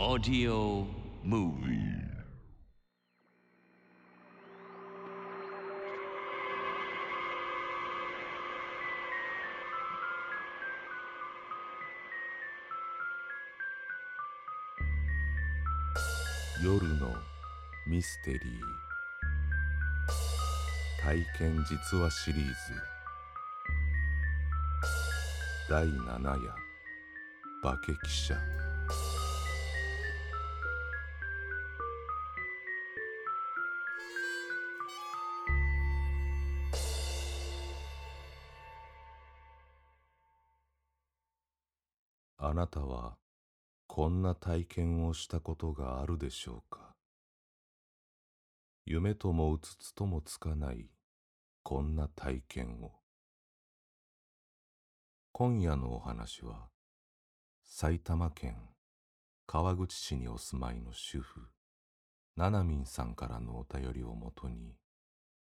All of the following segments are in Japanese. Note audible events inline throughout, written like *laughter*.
Audio Movie. 夜のミステリー。体験実話シリーズ。第7夜。化け記者。あなたはこんな体験をしたことがあるでしょうか？夢ともうつつともつかないこんな体験を。今夜のお話は埼玉県川口市にお住まいの主婦ななみんさんからのお便りをもとに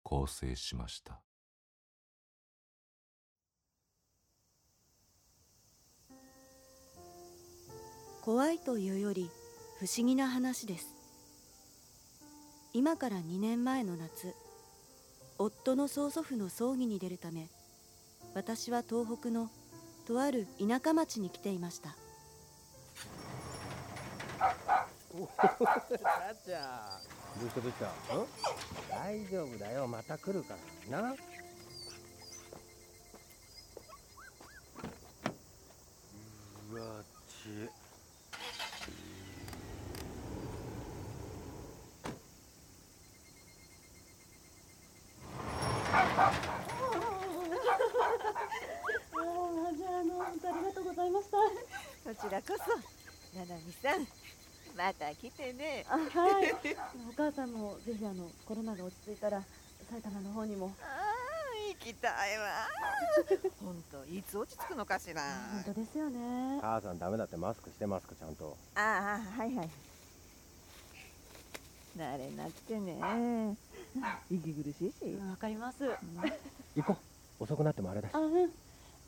構成しました。怖いというより不思議な話です。今から2年前の夏夫の曽祖父の葬儀に出るため私は東北のとある田舎町に来ていました。おさっちゃん。どうしたどうした？ん大丈夫だよ。また来るからな。うわちあじゃああのありがとうございましたこちらこそ、ななみさん、また来てね。あはいお母さんもぜひあのコロナが落ち着いたら埼玉の方にもああ、行きたいわ。本当、いつ落ち着くのかしら。本当ですよね母さんダメだってマスクしてますかちゃんとああ、はいはい。慣れなくてね。息苦しいし。わかります行こう遅くなってもあれだしあうん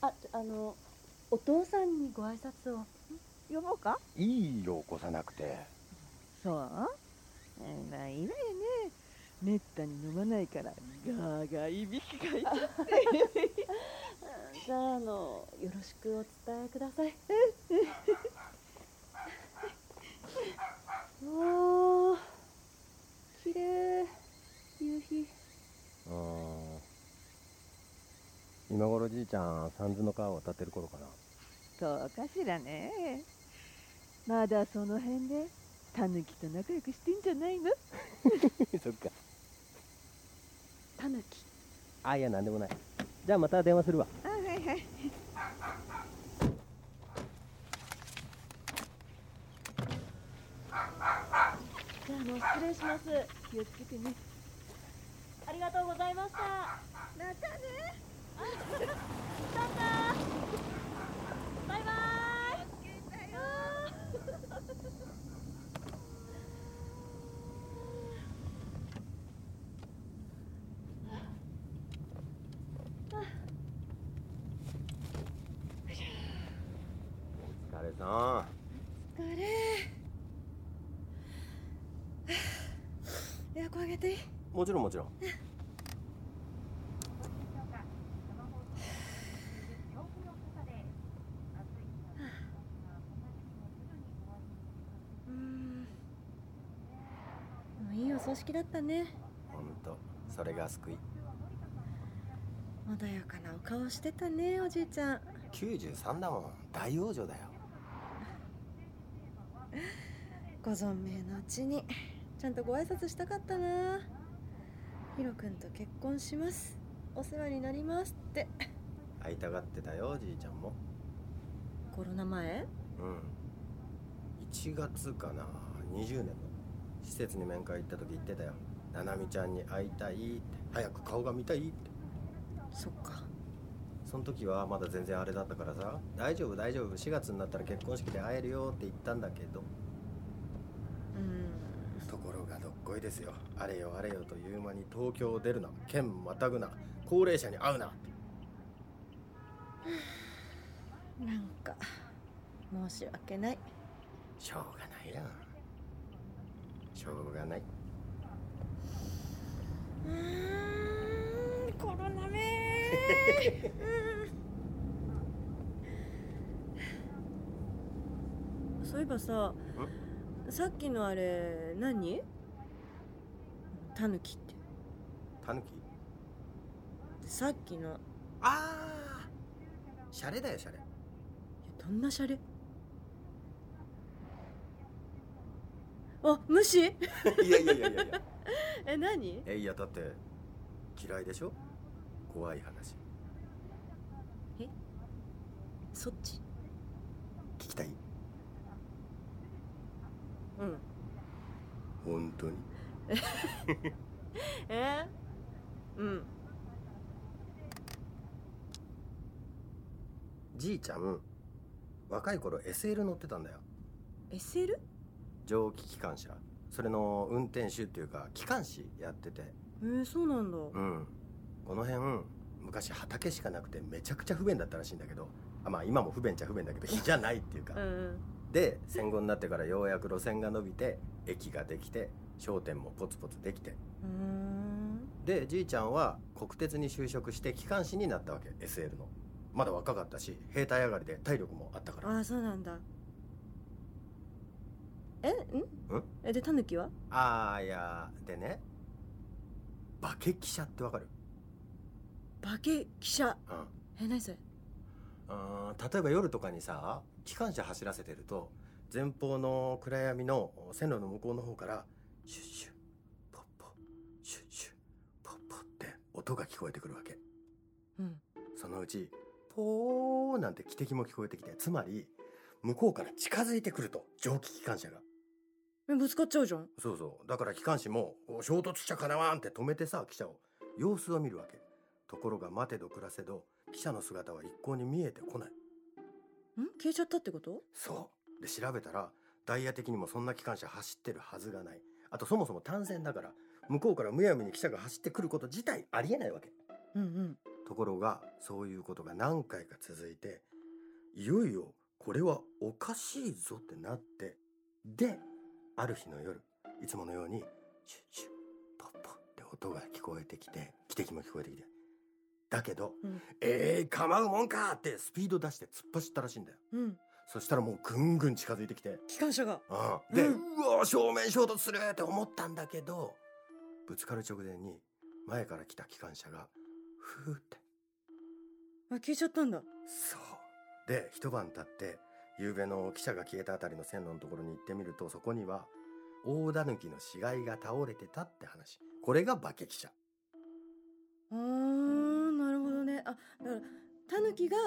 ああのお父さんにご挨拶を。呼ぼうか？いいよ起こさなくて。そう。えらいわよね。めったに飲まないから、ガーガーいびきがいて。*laughs* じゃああのよろしくお伝えください。わあ綺麗夕日。うーん今頃じいちゃん三途の川を渡ってる頃かなそうかしらね。まだその辺で、タヌキと仲良くしてんじゃないの？*laughs* そっかタヌキあいやなんでもないじゃあまた電話するわあ、はいはい。じゃああの失礼します気をつけてね。ありがとうございましたまたね。疲れさん。イ疲れ。*sighs* エアコン上げていい？もちろんもちろんいいお葬式だったね。ほんとそれが救い。穏やかなお顔してたねおじいちゃん。93だもん。大往生だよ。ご存命のうちにちゃんとご挨拶したかったな。ヒロ君と結婚します。お世話になりますって。会いたがってたよじいちゃんも。コロナ前？うん。1月かな。20年の施設に面会行った時言ってたよななみちゃんに会いたいって早く顔が見たいって。そっか。その時はまだ全然あれだったからさ大丈夫大丈夫。4月になったら結婚式で会えるよって言ったんだけど。うん。ところがどっこいですよあれよあれよという間に東京を出るな県またぐな高齢者に会うな *sighs* なんか申し訳ない。しょうがないよしょうがない。うーんコロナめそういえばささっきのあれ何？タヌキって。タヌキ？さっきの。ああシャレだよシャレ。どんなシャレ？あ虫？*laughs* いやいやいやいやいや。え何？えいやだって嫌いでしょ？怖い話。そっち？聞きたい？うん。本当に。*laughs* え？うん。じいちゃん若い頃 SL 乗ってたんだよ。SL? 蒸気機関車。それの運転手っていうか機関士やってて。えー、そうなんだ。うん。この辺昔畑しかなくてめちゃくちゃ不便だったらしいんだけどあまあ今も不便っちゃ不便だけど比じゃないっていうか。うんうん。で戦後になってからようやく路線が伸びて駅ができて商店もポツポツできて。うーん。でじいちゃんは国鉄に就職して機関士になったわけ SL の。まだ若かったし兵隊上がりで体力もあったから。ああそうなんだえん？えでタヌキは？ああいやでね化け汽車ってわかる？化け汽車うん。え何それ？あー例えば夜とかにさ機関車走らせてると前方の暗闇の線路の向こうの方からシュッシュポッポシュッシュポッポって音が聞こえてくるわけ。うん。そのうちポーなんて汽笛も聞こえてきてつまり向こうから近づいてくると蒸気機関車がえぶつかっちゃうじゃん。そうそう。だから機関士もお衝突しちゃかなわんって止めてさ汽車を。様子を見るわけ。ところが待てど暮らせど汽車の姿は一向に見えてこない。ん？消えちゃったってこと？そう。で調べたらダイヤ的にもそんな機関車走ってるはずがない。あとそもそも単線だから向こうからむやみに汽車が走ってくること自体ありえないわけ。うんうん。ところがそういうことが何回か続いていよいよこれはおかしいぞってなって。である日の夜いつものようにシュッシュッポッポって音が聞こえてきて汽笛も聞こえてきて。だけど、うん。えー、構うもんかってスピード出して突っ走ったらしいんだよ。うん。そしたらもうぐんぐん近づいてきて。機関車が。うん。で、ううんわ正面衝突するって思ったんだけどぶつかる直前に前から来た機関車がふーって。あ消えちゃったんだ。そう。で一晩経って夕べの汽車が消えたあたりの線路のところに行ってみるとそこには大狸の死骸が倒れてたって話。これが化け汽車。あーなるほどね。あだからタヌキが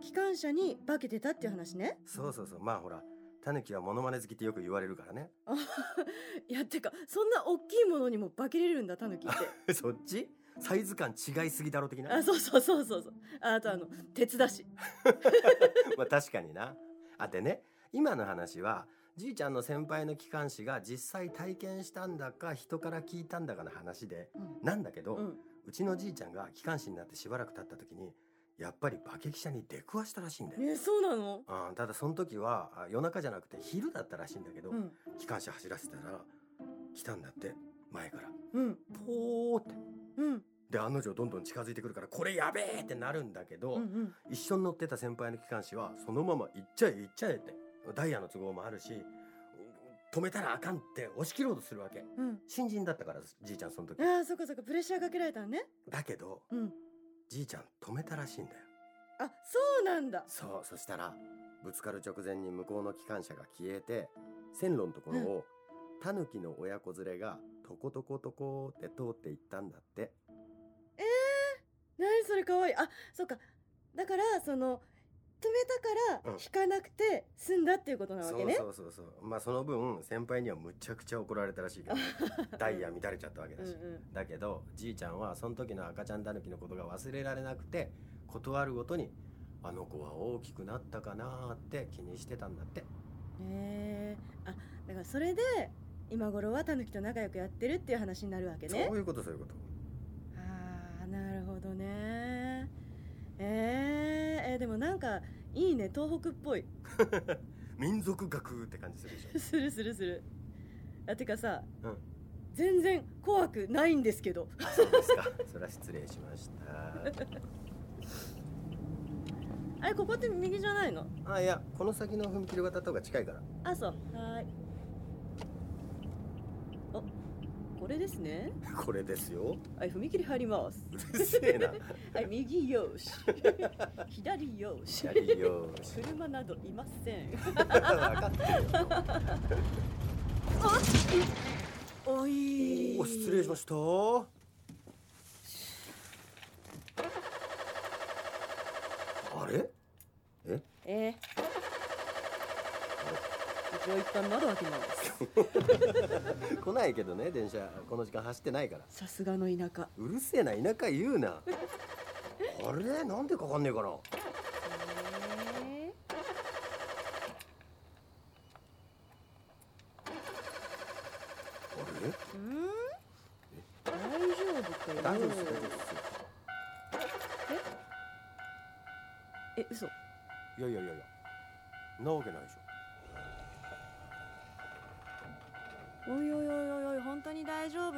機関車に化けてたっていう話ね。そうそうそう。まあほらタヌキはモノマネ好きってよく言われるからね。あ *laughs* いやてかそんな大きいものにも化けれるんだタヌキって。*laughs* そっち？サイズ感違いすぎだろ的な？あそうそうそうそうそう。ああとあの鉄だし。*laughs* まあ確かになあでね今の話はじいちゃんの先輩の機関士が実際体験したんだか人から聞いたんだかの話でうん。なんだけど、うん。うちのじいちゃんが機関士になってしばらく経った時にやっぱり化け汽車に出くわしたらしいんだよ、えそうなの？うん、ただその時はあ夜中じゃなくて昼だったらしいんだけど、うん。機関車走らせたら来たんだって前から。うん。ポーって。うんで案の定どんどん近づいてくるからこれやべえってなるんだけど、うんうん。一緒に乗ってた先輩の機関士はそのまま行っちゃえ行っちゃえってダイヤの都合もあるし止めたらあかんって押し切ろうとするわけ。うん。新人だったからじいちゃんその時。ああそっかそっかプレッシャーかけられたのね。だけどうん。じいちゃん止めたらしいんだよ。あそうなんだ。そうそしたらぶつかる直前に向こうの機関車が消えて線路のところをタヌキの親子連れがトコトコトコって通って行ったんだって。えー、何それかわい。いあそっか。だからその止めたからうん。引かなくて済んだっていうことなわそけね、うそうそうそう。まあその分先輩にはむちゃくちゃ怒られたらしいけど *laughs* ダイヤ乱れちゃったわけだし、うんうん。だけどじいちゃんはその時の赤ちゃんタヌキのことが忘れられなくて断るごとにあの子は大きくなったかなーって気にしてたんだって。へえ。あだからそれで今頃はタヌキと仲良くやってるっていう話になるわけね。そういうことそういうことなるほどね。えー、えーでもなんかいいね。東北っぽい。*laughs* 民族学って感じするでしょ。*laughs* するするする。あてかさうん。全然怖くないんですけど。あそうですか。*laughs* それは失礼しました。あれここって右じゃないの？あいやこの先の踏切渡った方が近いから。あそう。はーいあこれですね。*laughs* これですよ。はい踏切入ります。*laughs* はい右 *laughs* よし。左よし。やりよーし。車などいません。おい。お失礼しました。あれ？え？えー、一応一旦窓開けます。*laughs* 来ないけどね電車この時間走ってないから。さすがの田舎。うるせえな田舎言うな。*laughs* あれ？なんでかかんねえかな大丈夫？かよ大丈夫です大丈夫ですえ？嘘。いやいやいやいや。なわけないでしょおいおいおいおい本当に大丈夫？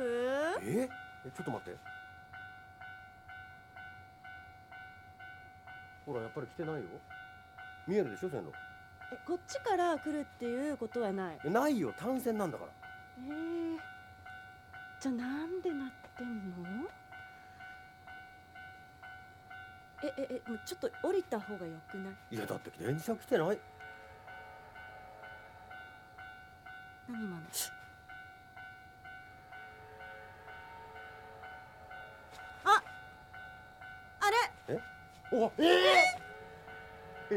え？えちょっと待って。ほらやっぱり来てないよ。見えるでしょ線路。えこっちから来るっていうことはない？えないよ。単線なんだから。えー、じゃあなんでなってんの？えええもうちょっと降りた方がよくない？いやだって電車来てない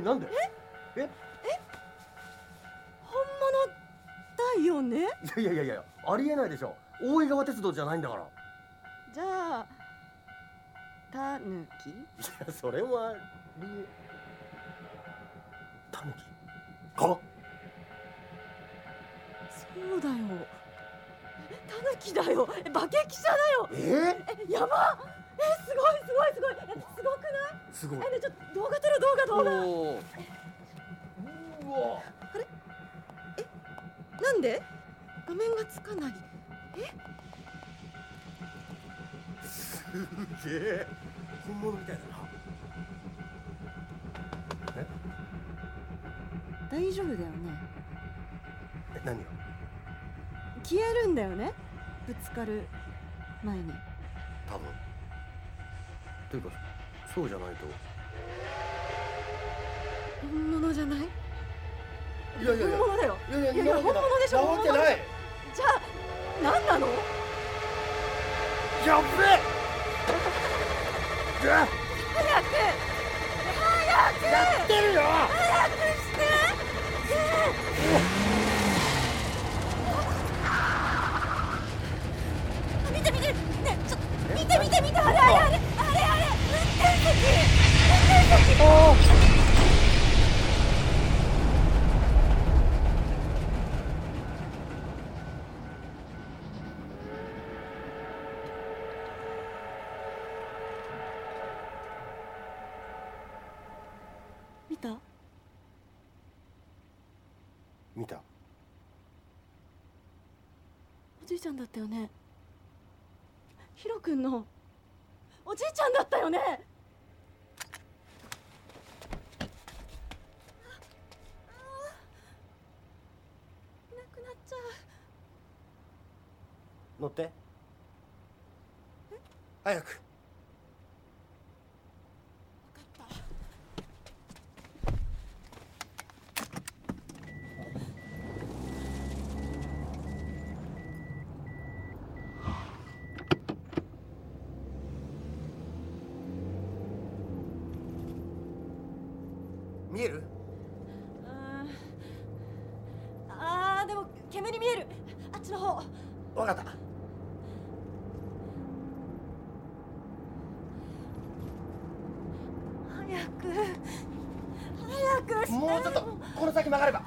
なんで？え？本物だよね？いやいやいやありえないでしょ。大井川鉄道じゃないんだから。じゃあたぬきいやそれはタヌキ？か？そうだよ。たぬきだよ。え化け汽車だよ。え？えやば！えすごいすごいすすごい。えねちょっと動画撮ろう動画動画。うわ。なんで？画面がつかない。すげえ。本物みたいだな。大丈夫だよね。え何が？消えるんだよね？ぶつかる前に。多分。というかそうじゃないと。本物じゃない？いやいやいや。本物だよ。いやいやいや本物でしょ？なわけない。じゃあ何なの？やっべえ。早く。早くやってるよ。早くして。見て見てねちょっと見て見て見てあれあれあれあれあれ運転席運転席見た見たおじいちゃんだったよね？ヒロ君のおじいちゃんだったよね？いなくなっちゃう。乗って。早く分かった見えるあーあーでも煙見える。あっちの方。わかった。早く。早くもうちょっとこの先曲がれば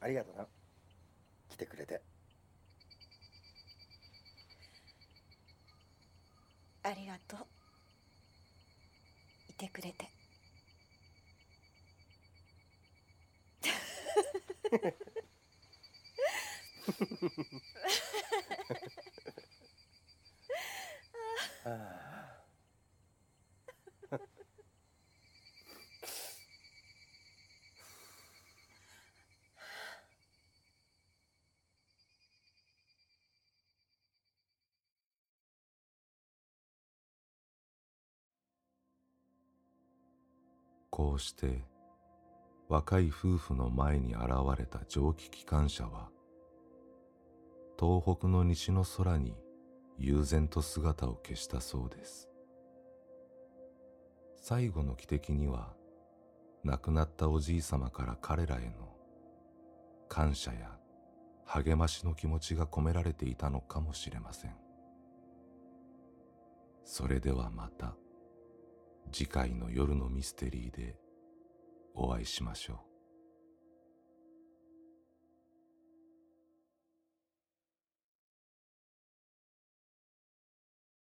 ありがとな。来てくれて。ありがとう。いてくれて *laughs* こうして若い夫婦の前に現れた蒸気機関車は東北の西の空に悠然と姿を消したそうです。最後の汽笛には亡くなったおじいさまから彼らへの感謝や励ましの気持ちが込められていたのかもしれません。それではまた。次回の夜のミステリーでお会いしましょう。